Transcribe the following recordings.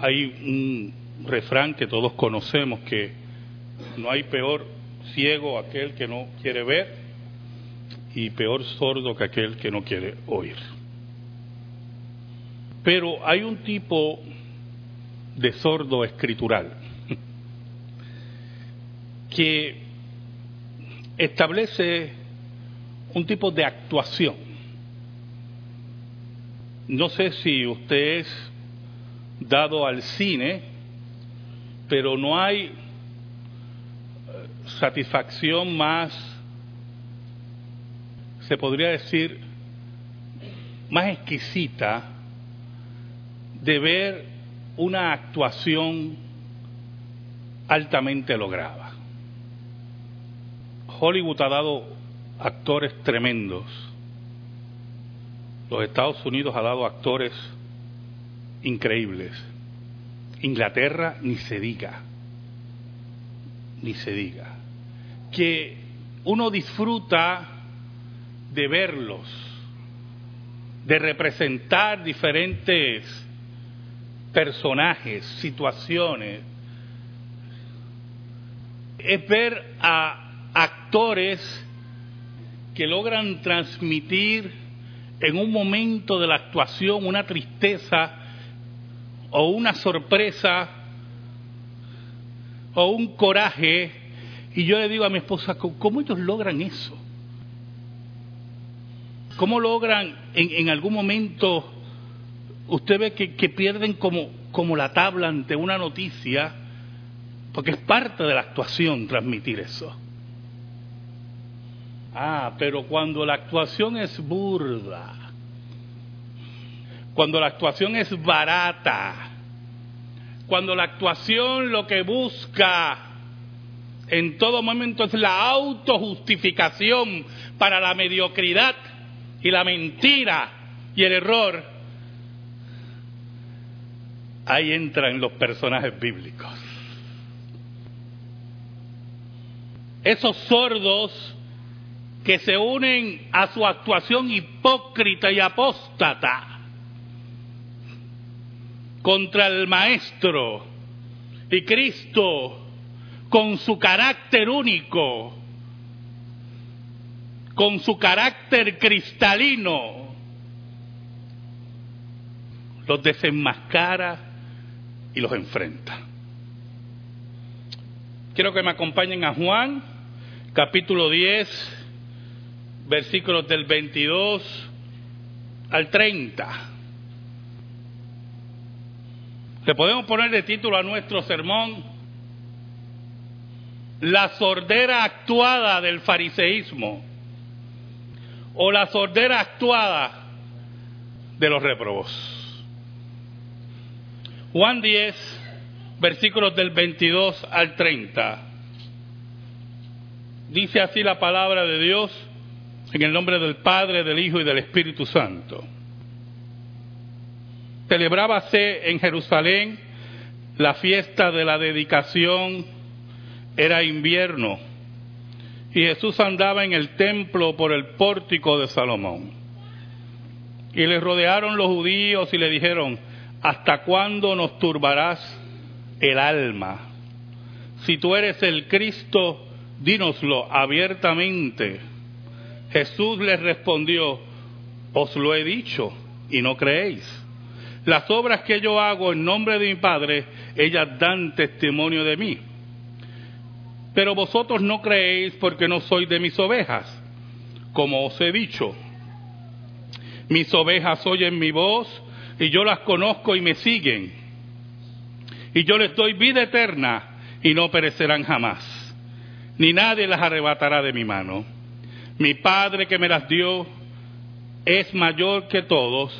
hay un refrán que todos conocemos que no hay peor ciego aquel que no quiere ver y peor sordo que aquel que no quiere oír. Pero hay un tipo de sordo escritural que establece un tipo de actuación. No sé si usted es dado al cine, pero no hay eh, satisfacción más, se podría decir, más exquisita de ver una actuación altamente lograda. Hollywood ha dado actores tremendos. Los Estados Unidos ha dado actores increíbles. Inglaterra ni se diga, ni se diga. Que uno disfruta de verlos, de representar diferentes personajes, situaciones. Es ver a actores que logran transmitir en un momento de la actuación una tristeza o una sorpresa o un coraje. Y yo le digo a mi esposa, ¿cómo ellos logran eso? ¿Cómo logran en, en algún momento, usted ve que, que pierden como, como la tabla ante una noticia, porque es parte de la actuación transmitir eso. Ah, pero cuando la actuación es burda, cuando la actuación es barata, cuando la actuación lo que busca en todo momento es la autojustificación para la mediocridad y la mentira y el error, ahí entran los personajes bíblicos. Esos sordos que se unen a su actuación hipócrita y apóstata contra el Maestro y Cristo con su carácter único, con su carácter cristalino, los desenmascara y los enfrenta. Quiero que me acompañen a Juan, capítulo 10, versículos del 22 al 30. Le podemos poner de título a nuestro sermón La sordera actuada del fariseísmo o la sordera actuada de los reprobos. Juan 10, versículos del 22 al 30. Dice así la palabra de Dios en el nombre del Padre, del Hijo y del Espíritu Santo. Celebrábase en Jerusalén la fiesta de la dedicación, era invierno, y Jesús andaba en el templo por el pórtico de Salomón. Y le rodearon los judíos y le dijeron, ¿hasta cuándo nos turbarás el alma? Si tú eres el Cristo, dínoslo abiertamente. Jesús les respondió, os lo he dicho y no creéis. Las obras que yo hago en nombre de mi Padre, ellas dan testimonio de mí. Pero vosotros no creéis porque no sois de mis ovejas, como os he dicho. Mis ovejas oyen mi voz y yo las conozco y me siguen. Y yo les doy vida eterna y no perecerán jamás, ni nadie las arrebatará de mi mano. Mi Padre que me las dio es mayor que todos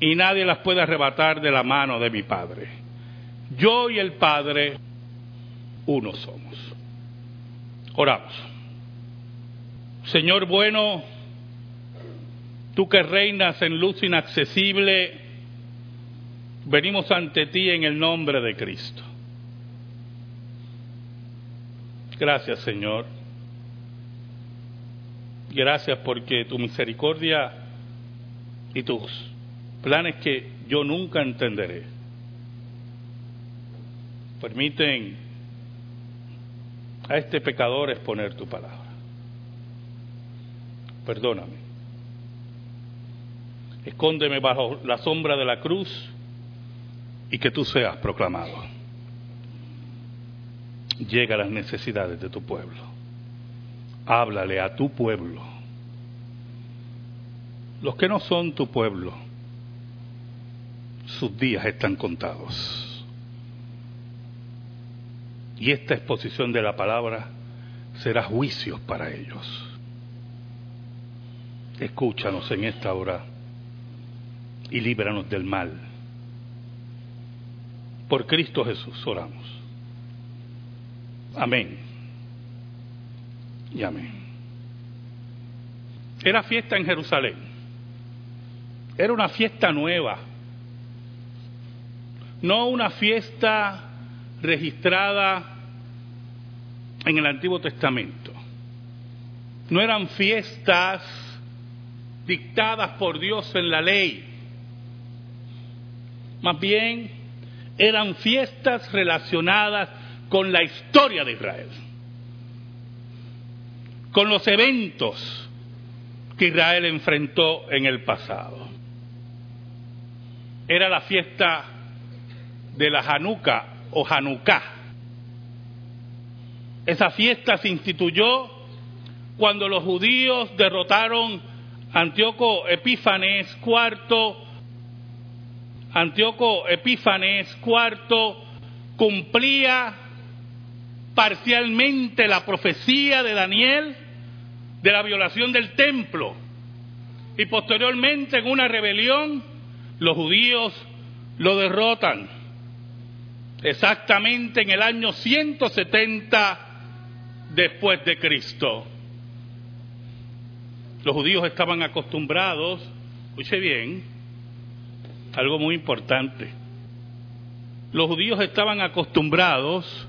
y nadie las puede arrebatar de la mano de mi Padre. Yo y el Padre uno somos. Oramos. Señor bueno, tú que reinas en luz inaccesible, venimos ante ti en el nombre de Cristo. Gracias, Señor Gracias porque tu misericordia y tus planes que yo nunca entenderé permiten a este pecador exponer tu palabra. Perdóname. Escóndeme bajo la sombra de la cruz y que tú seas proclamado. Llega a las necesidades de tu pueblo. Háblale a tu pueblo. Los que no son tu pueblo, sus días están contados. Y esta exposición de la palabra será juicio para ellos. Escúchanos en esta hora y líbranos del mal. Por Cristo Jesús oramos. Amén. Y amén. Era fiesta en Jerusalén. Era una fiesta nueva. No una fiesta registrada en el Antiguo Testamento. No eran fiestas dictadas por Dios en la ley. Más bien eran fiestas relacionadas con la historia de Israel, con los eventos que Israel enfrentó en el pasado. Era la fiesta de la Hanukkah o Hanukkah. Esa fiesta se instituyó cuando los judíos derrotaron a Antíoco Epífanes IV. Antíoco Epífanes IV cumplía parcialmente la profecía de Daniel de la violación del templo. Y posteriormente en una rebelión los judíos lo derrotan exactamente en el año 170 después de Cristo. Los judíos estaban acostumbrados, escuche bien, algo muy importante. Los judíos estaban acostumbrados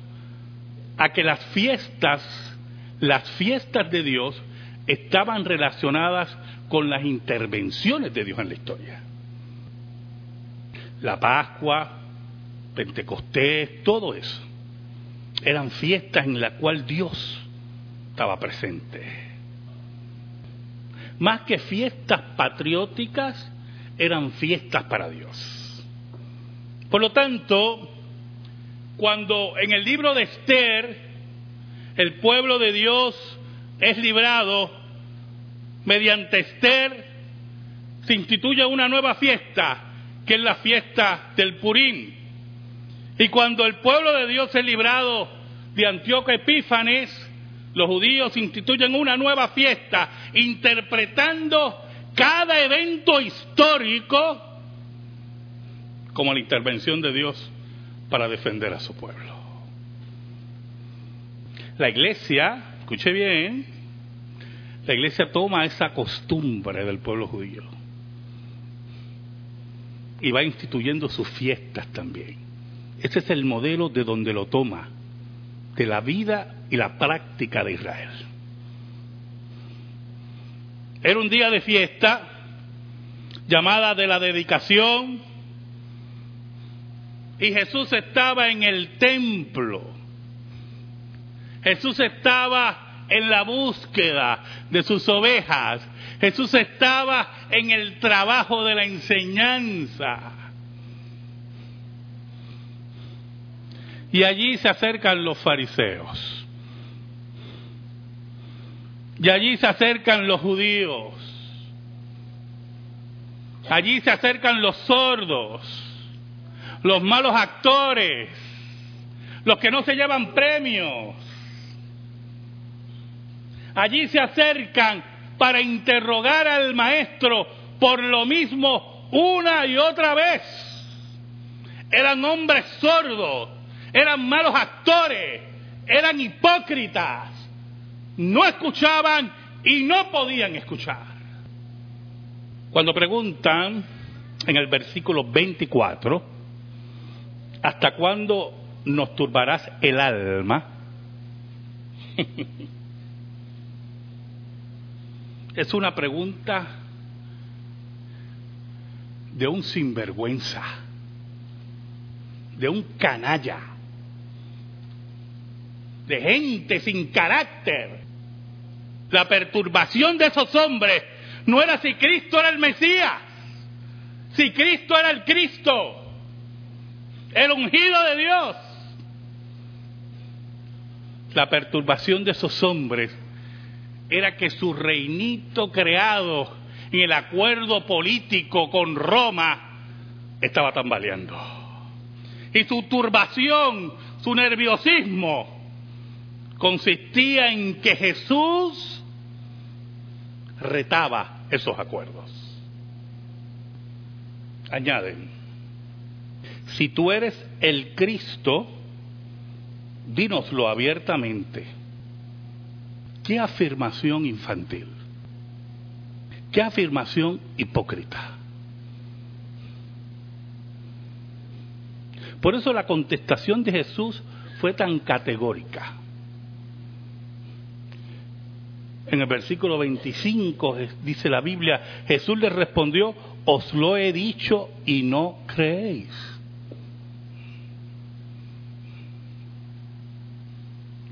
a que las fiestas, las fiestas de Dios, estaban relacionadas con las intervenciones de Dios en la historia. La Pascua, Pentecostés, todo eso. Eran fiestas en las cuales Dios estaba presente. Más que fiestas patrióticas, eran fiestas para Dios. Por lo tanto, cuando en el libro de Esther el pueblo de Dios es librado mediante Esther, se instituye una nueva fiesta, que es la fiesta del Purín. Y cuando el pueblo de Dios es librado de Antíoco Epífanes, los judíos instituyen una nueva fiesta, interpretando cada evento histórico como la intervención de Dios para defender a su pueblo. La iglesia, escuche bien, la iglesia toma esa costumbre del pueblo judío y va instituyendo sus fiestas también. Ese es el modelo de donde lo toma, de la vida y la práctica de Israel. Era un día de fiesta llamada de la dedicación y Jesús estaba en el templo. Jesús estaba en la búsqueda de sus ovejas. Jesús estaba en el trabajo de la enseñanza. Y allí se acercan los fariseos. Y allí se acercan los judíos. Allí se acercan los sordos, los malos actores, los que no se llevan premios. Allí se acercan para interrogar al maestro por lo mismo una y otra vez. Eran hombres sordos, eran malos actores, eran hipócritas, no escuchaban y no podían escuchar. Cuando preguntan en el versículo 24, ¿hasta cuándo nos turbarás el alma? es una pregunta de un sinvergüenza, de un canalla de gente sin carácter. La perturbación de esos hombres no era si Cristo era el Mesías, si Cristo era el Cristo, el ungido de Dios. La perturbación de esos hombres era que su reinito creado en el acuerdo político con Roma estaba tambaleando. Y su turbación, su nerviosismo, consistía en que Jesús retaba esos acuerdos. Añaden, si tú eres el Cristo, dínoslo abiertamente. ¿Qué afirmación infantil? ¿Qué afirmación hipócrita? Por eso la contestación de Jesús fue tan categórica. En el versículo 25 dice la Biblia, Jesús le respondió, os lo he dicho y no creéis.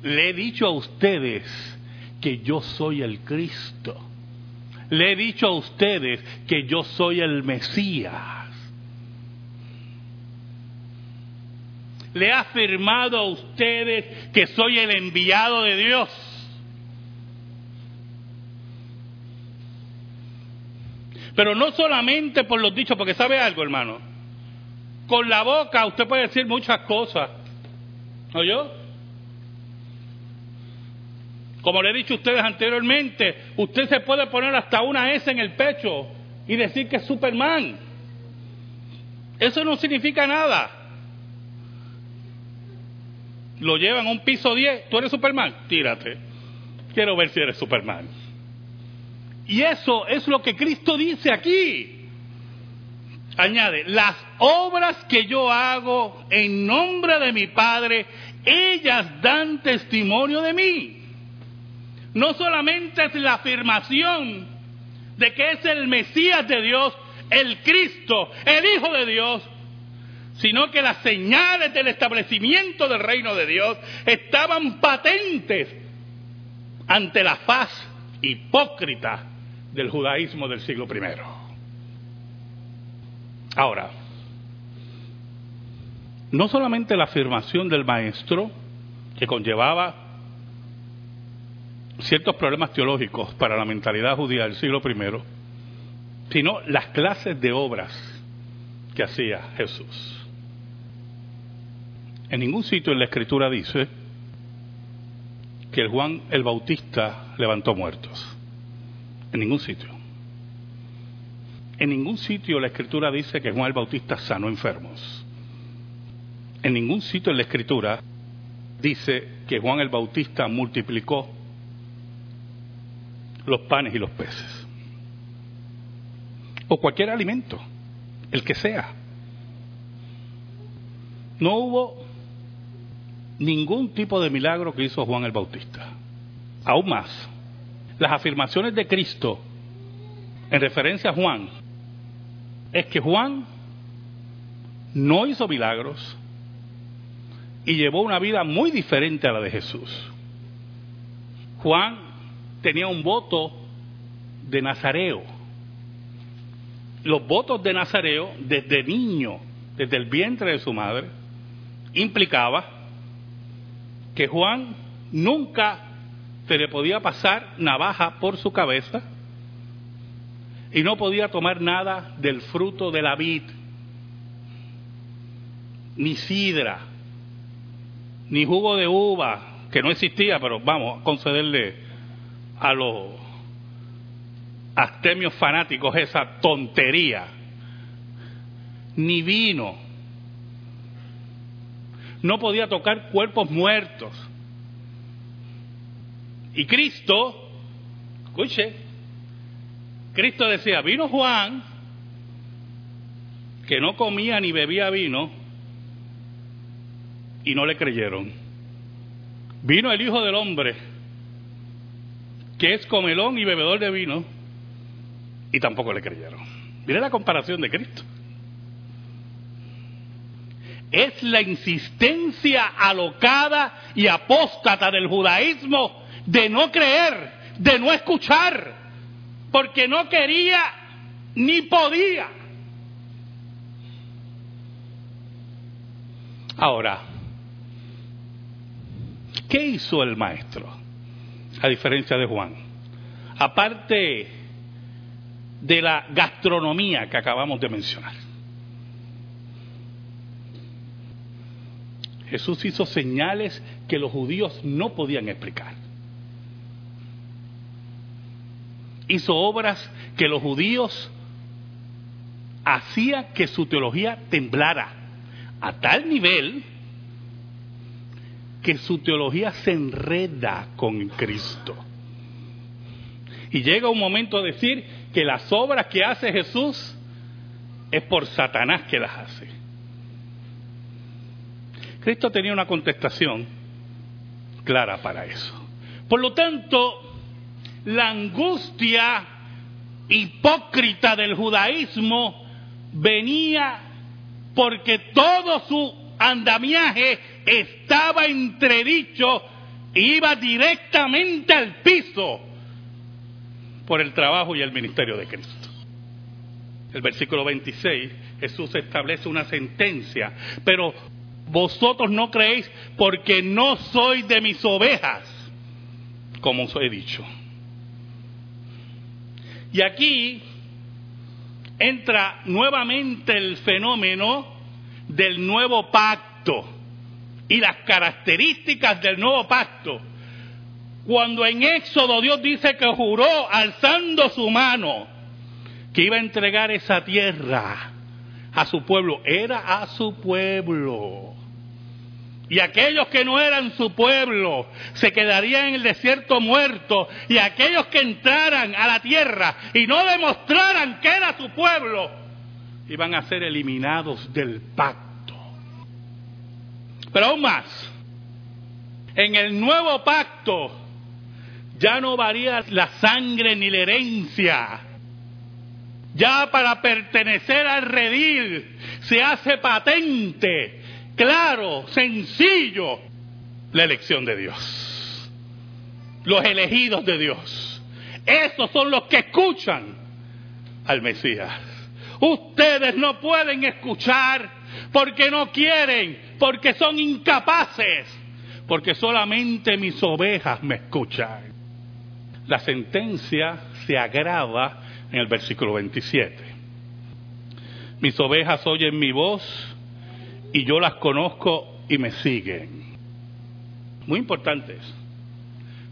Le he dicho a ustedes que yo soy el Cristo. Le he dicho a ustedes que yo soy el Mesías. Le he afirmado a ustedes que soy el enviado de Dios. Pero no solamente por los dichos, porque sabe algo, hermano. Con la boca usted puede decir muchas cosas. yo? Como le he dicho a ustedes anteriormente, usted se puede poner hasta una S en el pecho y decir que es Superman. Eso no significa nada. Lo llevan a un piso 10. ¿Tú eres Superman? Tírate. Quiero ver si eres Superman. Y eso es lo que Cristo dice aquí. Añade, las obras que yo hago en nombre de mi Padre, ellas dan testimonio de mí. No solamente es la afirmación de que es el Mesías de Dios, el Cristo, el Hijo de Dios, sino que las señales del establecimiento del reino de Dios estaban patentes ante la faz hipócrita del judaísmo del siglo I. Ahora, no solamente la afirmación del maestro, que conllevaba ciertos problemas teológicos para la mentalidad judía del siglo I, sino las clases de obras que hacía Jesús. En ningún sitio en la escritura dice que el Juan el Bautista levantó muertos. En ningún sitio. En ningún sitio la escritura dice que Juan el Bautista sanó enfermos. En ningún sitio en la escritura dice que Juan el Bautista multiplicó los panes y los peces. O cualquier alimento, el que sea. No hubo ningún tipo de milagro que hizo Juan el Bautista. Aún más, las afirmaciones de Cristo en referencia a Juan es que Juan no hizo milagros y llevó una vida muy diferente a la de Jesús. Juan tenía un voto de Nazareo. Los votos de Nazareo desde niño, desde el vientre de su madre, implicaba que Juan nunca se le podía pasar navaja por su cabeza y no podía tomar nada del fruto de la vid, ni sidra, ni jugo de uva, que no existía, pero vamos a concederle a los astemios fanáticos esa tontería, ni vino, no podía tocar cuerpos muertos, y Cristo, escuche, Cristo decía, vino Juan, que no comía ni bebía vino, y no le creyeron. Vino el Hijo del Hombre, que es comelón y bebedor de vino, y tampoco le creyeron. Mire la comparación de Cristo. es la insistencia alocada y apóstata del judaísmo de no creer, de no escuchar, porque no quería ni podía. Ahora, ¿qué hizo el maestro? A diferencia de Juan. Aparte de la gastronomía que acabamos de mencionar. Jesús hizo señales que los judíos no podían explicar. Hizo obras que los judíos hacía que su teología temblara a tal nivel que su teología se enreda con Cristo. Y llega un momento a decir que las obras que hace Jesús es por Satanás que las hace. Cristo tenía una contestación clara para eso. Por lo tanto, la angustia hipócrita del judaísmo venía porque todo su andamiaje estaba entredicho e iba directamente al piso por el trabajo y el ministerio de Cristo. El versículo 26, Jesús establece una sentencia, pero vosotros no creéis porque no soy de mis ovejas, como os he dicho. Y aquí entra nuevamente el fenómeno del nuevo pacto y las características del nuevo pacto. Cuando en Éxodo Dios dice que juró alzando su mano que iba a entregar esa tierra a su pueblo, era a su pueblo. Y aquellos que no eran su pueblo se quedarían en el desierto muerto. Y aquellos que entraran a la tierra y no demostraran que era su pueblo, iban a ser eliminados del pacto. Pero aún más, en el nuevo pacto ya no varía la sangre ni la herencia. Ya para pertenecer al redil se hace patente claro, sencillo, la elección de Dios. Los elegidos de Dios. Esos son los que escuchan al Mesías. Ustedes no pueden escuchar porque no quieren, porque son incapaces, porque solamente mis ovejas me escuchan. La sentencia se agrava en el versículo 27. Mis ovejas oyen mi voz y yo las conozco y me siguen. Muy importante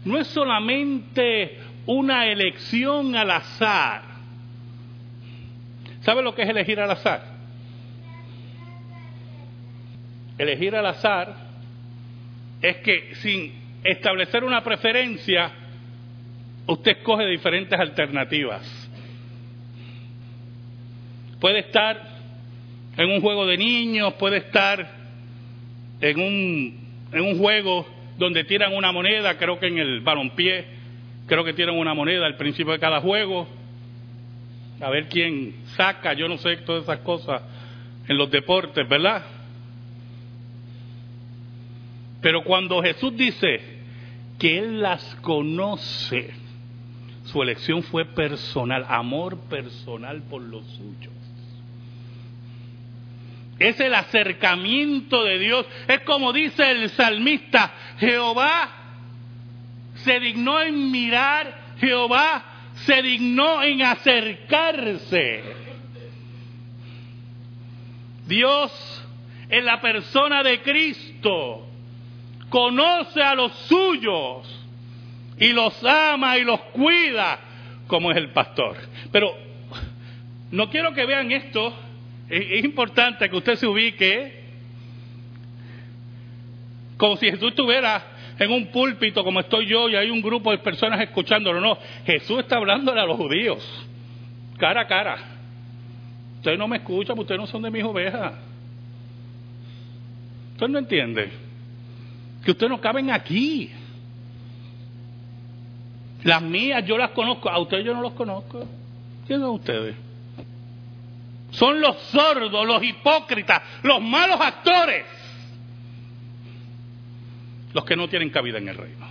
No es solamente una elección al azar. ¿Sabe lo que es elegir al azar? Elegir al azar es que sin establecer una preferencia, usted escoge diferentes alternativas. Puede estar en un juego de niños, puede estar en un, en un juego donde tiran una moneda, creo que en el balompié, creo que tiran una moneda al principio de cada juego, a ver quién saca, yo no sé todas esas cosas en los deportes, ¿verdad? Pero cuando Jesús dice que Él las conoce, su elección fue personal, amor personal por los suyos es el acercamiento de Dios. Es como dice el salmista, Jehová se dignó en mirar, Jehová se dignó en acercarse. Dios en la persona de Cristo conoce a los suyos y los ama y los cuida como es el pastor. Pero no quiero que vean esto es, importante que usted se ubique como si Jesús estuviera en un púlpito como estoy yo y hay un grupo de personas escuchándolo. No, Jesús está hablándole a los judíos, cara a cara. Ustedes no me escuchan, ustedes no son de mis ovejas. Usted no entiende que ustedes no caben aquí. Las mías yo las conozco, a ustedes yo no los conozco. ¿Quiénes son ustedes? Son los sordos, los hipócritas, los malos actores, los que no tienen cabida en el reino.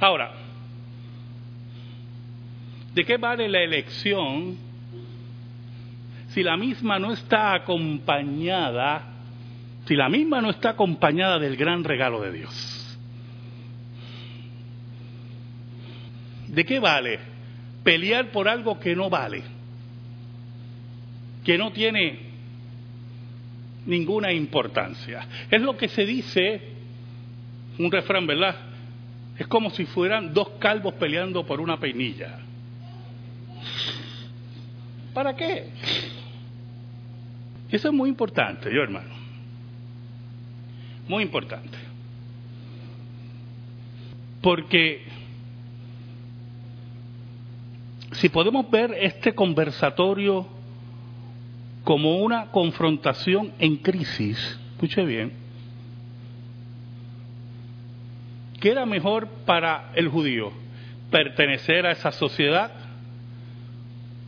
Ahora, ¿de qué vale la elección si la misma no está acompañada, si la misma no está acompañada del gran regalo de Dios? ¿De qué vale pelear por algo que no vale, que no tiene ninguna importancia. Es lo que se dice, un refrán, ¿verdad? Es como si fueran dos calvos peleando por una peinilla. ¿Para qué? Eso es muy importante, yo hermano. Muy importante. Porque si podemos ver este conversatorio como una confrontación en crisis, escuche bien, ¿qué era mejor para el judío? ¿Pertenecer a esa sociedad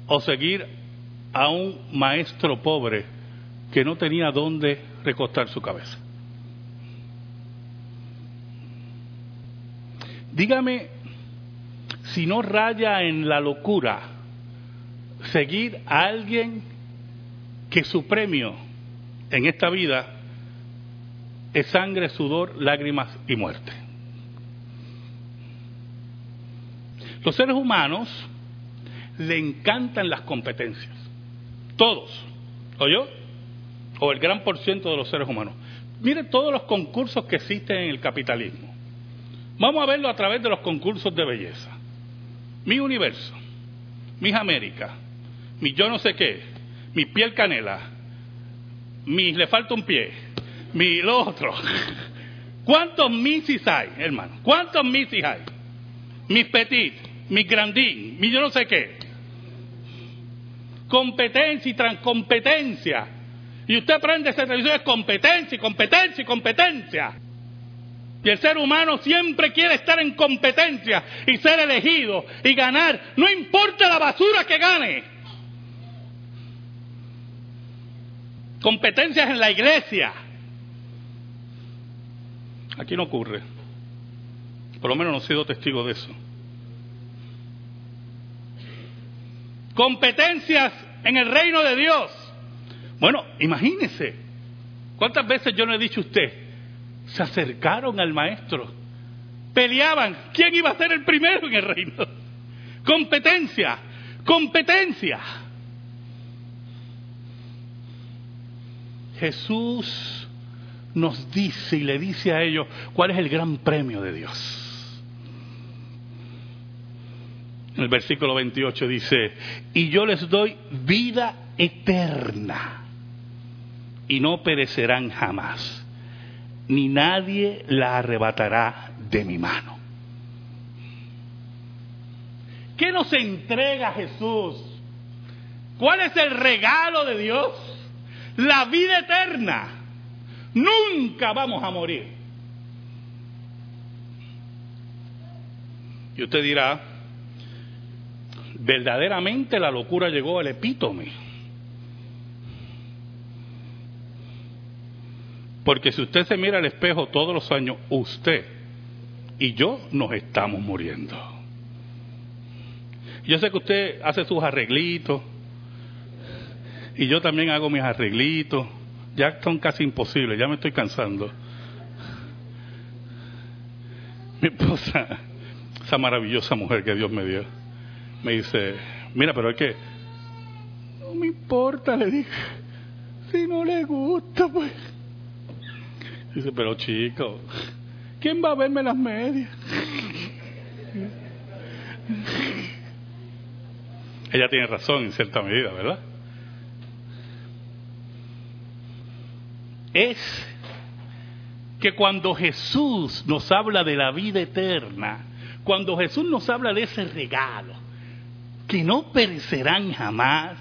o seguir a un maestro pobre que no tenía dónde recostar su cabeza? Dígame si no raya en la locura seguir a alguien que su premio en esta vida es sangre, sudor, lágrimas y muerte. Los seres humanos le encantan las competencias. Todos. ¿O yo? O el gran por ciento de los seres humanos. Mire todos los concursos que existen en el capitalismo. Vamos a verlo a través de los concursos de belleza mi universo, mis Américas, mi yo no sé qué, mi piel canela, mi le falta un pie, mi lo otro. ¿Cuántos misis hay, hermano? ¿Cuántos misis hay? Mis petit, mi grandín, mi yo no sé qué. Competencia y transcompetencia. Y usted aprende ese televisor es competencia y competencia y competencia. Y el ser humano siempre quiere estar en competencia y ser elegido y ganar, no importa la basura que gane. Competencias en la iglesia. Aquí no ocurre. Por lo menos no he sido testigo de eso. Competencias en el reino de Dios. Bueno, imagínese. ¿Cuántas veces yo no he dicho a usted? Se acercaron al maestro, peleaban, ¿quién iba a ser el primero en el reino? Competencia, competencia. Jesús nos dice y le dice a ellos cuál es el gran premio de Dios. En el versículo 28 dice, y yo les doy vida eterna y no perecerán jamás ni nadie la arrebatará de mi mano. ¿Qué nos entrega Jesús? ¿Cuál es el regalo de Dios? La vida eterna. Nunca vamos a morir. Y usted dirá, verdaderamente la locura llegó al epítome Porque si usted se mira al espejo todos los años, usted y yo nos estamos muriendo. Yo sé que usted hace sus arreglitos y yo también hago mis arreglitos. Ya son casi imposibles, ya me estoy cansando. Mi esposa, esa maravillosa mujer que Dios me dio, me dice, mira, pero es que no me importa, le dije, si no le gusta, pues Dice, pero chico, ¿quién va a verme las medias? Ella tiene razón en cierta medida, ¿verdad? Es que cuando Jesús nos habla de la vida eterna, cuando Jesús nos habla de ese regalo, que no perecerán jamás,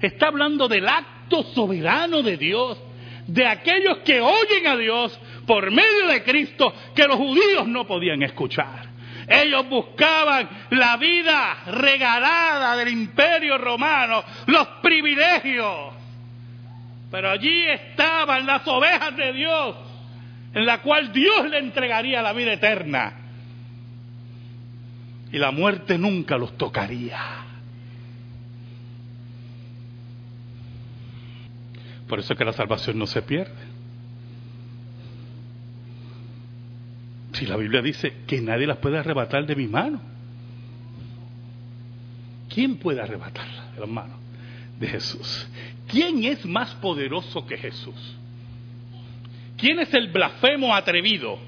está hablando del acto soberano de Dios de aquellos que oyen a Dios por medio de Cristo que los judíos no podían escuchar. Ellos buscaban la vida regalada del imperio romano, los privilegios. Pero allí estaban las ovejas de Dios, en la cual Dios le entregaría la vida eterna. Y la muerte nunca los tocaría. Por eso es que la salvación no se pierde. Si la Biblia dice que nadie las puede arrebatar de mi mano. ¿Quién puede arrebatarla de las manos de Jesús? ¿Quién es más poderoso que Jesús? ¿Quién es el blasfemo atrevido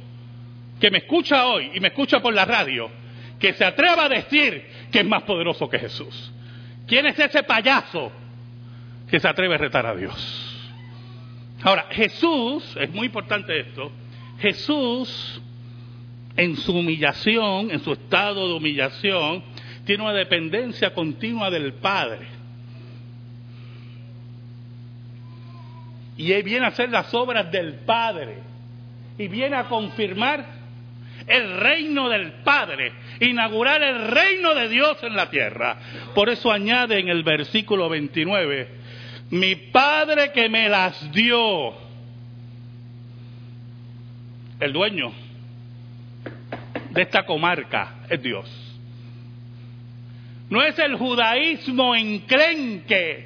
que me escucha hoy y me escucha por la radio que se atreva a decir que es más poderoso que Jesús? ¿Quién es ese payaso que se atreve a retar a Dios? Ahora, Jesús, es muy importante esto, Jesús en su humillación, en su estado de humillación, tiene una dependencia continua del Padre. Y él viene a hacer las obras del Padre. Y viene a confirmar el reino del Padre, inaugurar el reino de Dios en la tierra. Por eso añade en el versículo 29, mi Padre que me las dio, el dueño de esta comarca es Dios. No es el judaísmo encrenque,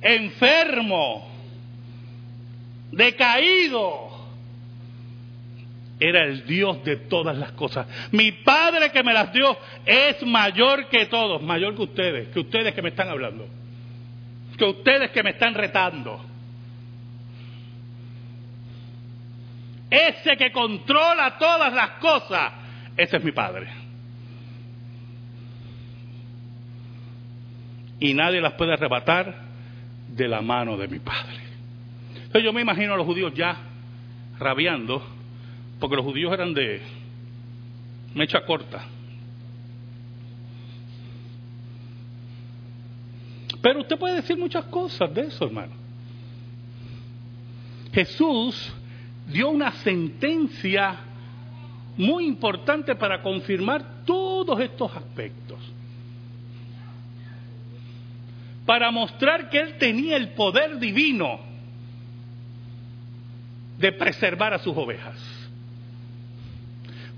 enfermo, decaído. Era el Dios de todas las cosas. Mi Padre que me las dio es mayor que todos, mayor que ustedes, que ustedes que me están hablando, que ustedes que me están retando. Ese que controla todas las cosas ese es mi Padre. Y nadie las puede arrebatar de la mano de mi Padre. Entonces yo me imagino a los judíos ya rabiando, porque los judíos eran de mecha corta. Pero usted puede decir muchas cosas de eso, hermano. Jesús dio una sentencia muy importante para confirmar todos estos aspectos. Para mostrar que Él tenía el poder divino de preservar a sus ovejas.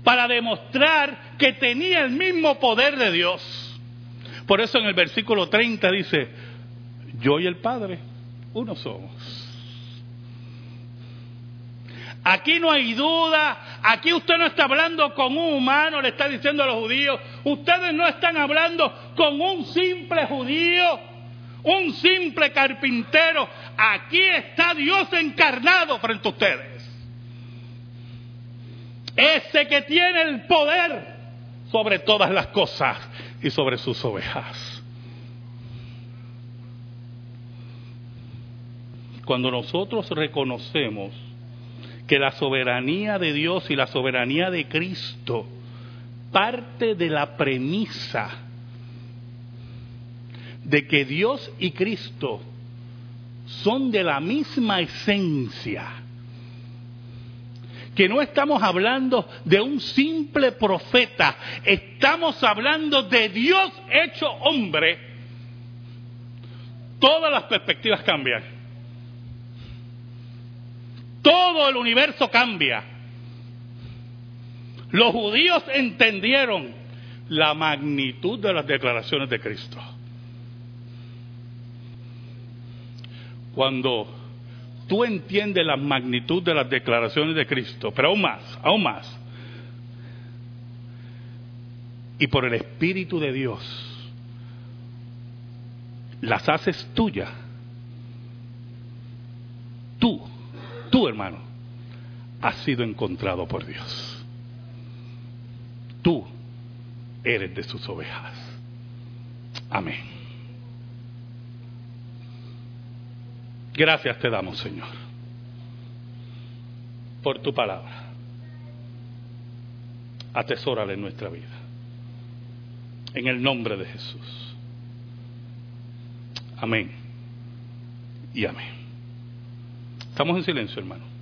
Para demostrar que tenía el mismo poder de Dios. Por eso en el versículo 30 dice, yo y el Padre, uno somos. Aquí no hay duda, aquí usted no está hablando con un humano, le está diciendo a los judíos, ustedes no están hablando con un simple judío, un simple carpintero, aquí está Dios encarnado frente a ustedes. Ese que tiene el poder sobre todas las cosas y sobre sus ovejas. Cuando nosotros reconocemos que la soberanía de Dios y la soberanía de Cristo parte de la premisa de que Dios y Cristo son de la misma esencia, que no estamos hablando de un simple profeta, estamos hablando de Dios hecho hombre, todas las perspectivas cambian todo el universo cambia. Los judíos entendieron la magnitud de las declaraciones de Cristo. Cuando tú entiendes la magnitud de las declaraciones de Cristo, pero aún más, aún más, y por el Espíritu de Dios, las haces tuyas, tú tú, hermano, has sido encontrado por Dios. Tú eres de sus ovejas. Amén. Gracias te damos, Señor, por tu palabra. Atesórala en nuestra vida. En el nombre de Jesús. Amén. Y amén. Estamos en silencio, hermano.